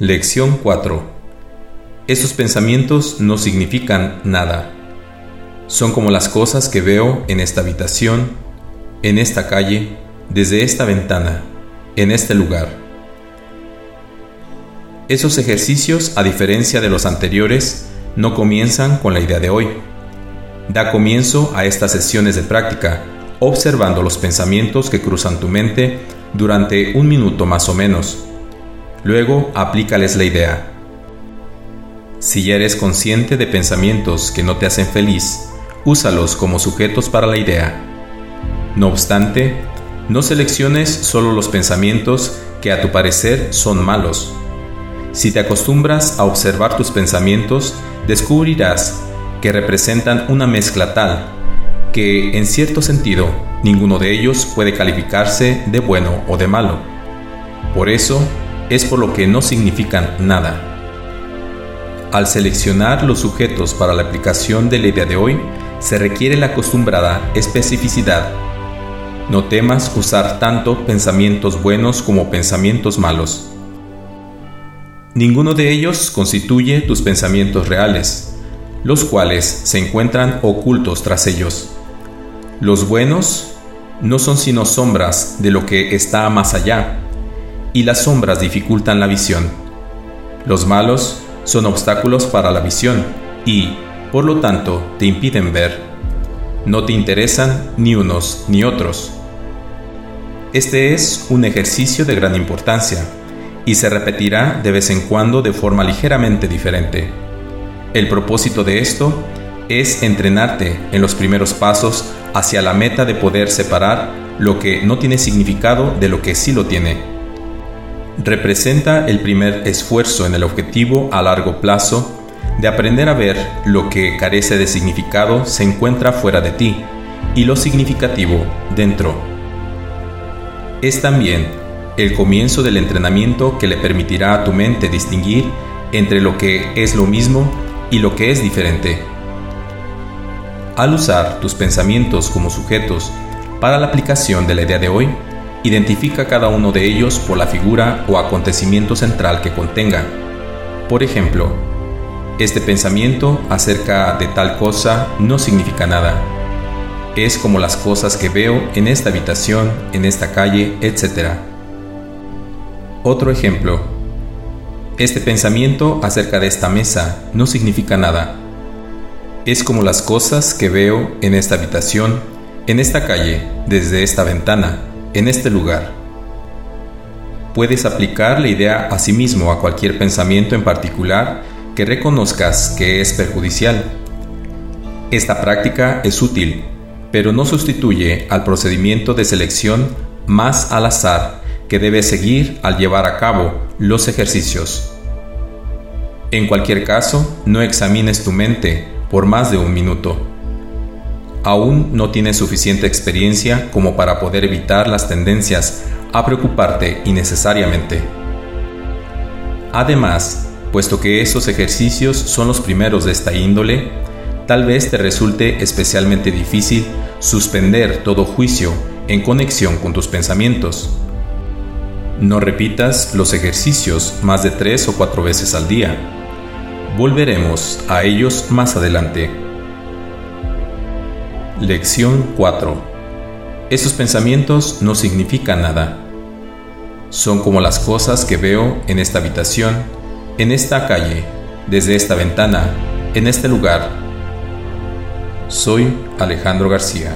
Lección 4. Esos pensamientos no significan nada. Son como las cosas que veo en esta habitación, en esta calle, desde esta ventana, en este lugar. Esos ejercicios, a diferencia de los anteriores, no comienzan con la idea de hoy. Da comienzo a estas sesiones de práctica, observando los pensamientos que cruzan tu mente durante un minuto más o menos. Luego aplícales la idea. Si ya eres consciente de pensamientos que no te hacen feliz, úsalos como sujetos para la idea. No obstante, no selecciones solo los pensamientos que a tu parecer son malos. Si te acostumbras a observar tus pensamientos, descubrirás que representan una mezcla tal que, en cierto sentido, ninguno de ellos puede calificarse de bueno o de malo. Por eso, es por lo que no significan nada. Al seleccionar los sujetos para la aplicación de la idea de hoy, se requiere la acostumbrada especificidad. No temas usar tanto pensamientos buenos como pensamientos malos. Ninguno de ellos constituye tus pensamientos reales, los cuales se encuentran ocultos tras ellos. Los buenos no son sino sombras de lo que está más allá, y las sombras dificultan la visión. Los malos son obstáculos para la visión y, por lo tanto, te impiden ver. No te interesan ni unos ni otros. Este es un ejercicio de gran importancia y se repetirá de vez en cuando de forma ligeramente diferente. El propósito de esto es entrenarte en los primeros pasos hacia la meta de poder separar lo que no tiene significado de lo que sí lo tiene. Representa el primer esfuerzo en el objetivo a largo plazo de aprender a ver lo que carece de significado se encuentra fuera de ti y lo significativo dentro. Es también el comienzo del entrenamiento que le permitirá a tu mente distinguir entre lo que es lo mismo y lo que es diferente. Al usar tus pensamientos como sujetos para la aplicación de la idea de hoy, identifica cada uno de ellos por la figura o acontecimiento central que contenga. Por ejemplo, este pensamiento acerca de tal cosa no significa nada. Es como las cosas que veo en esta habitación, en esta calle, etc. Otro ejemplo. Este pensamiento acerca de esta mesa no significa nada. Es como las cosas que veo en esta habitación, en esta calle, desde esta ventana, en este lugar. Puedes aplicar la idea a sí mismo a cualquier pensamiento en particular que reconozcas que es perjudicial. Esta práctica es útil, pero no sustituye al procedimiento de selección más al azar que debes seguir al llevar a cabo los ejercicios. En cualquier caso, no examines tu mente por más de un minuto. Aún no tienes suficiente experiencia como para poder evitar las tendencias a preocuparte innecesariamente. Además, Puesto que esos ejercicios son los primeros de esta índole, tal vez te resulte especialmente difícil suspender todo juicio en conexión con tus pensamientos. No repitas los ejercicios más de tres o cuatro veces al día. Volveremos a ellos más adelante. Lección 4. Esos pensamientos no significan nada. Son como las cosas que veo en esta habitación en esta calle, desde esta ventana, en este lugar. Soy Alejandro García.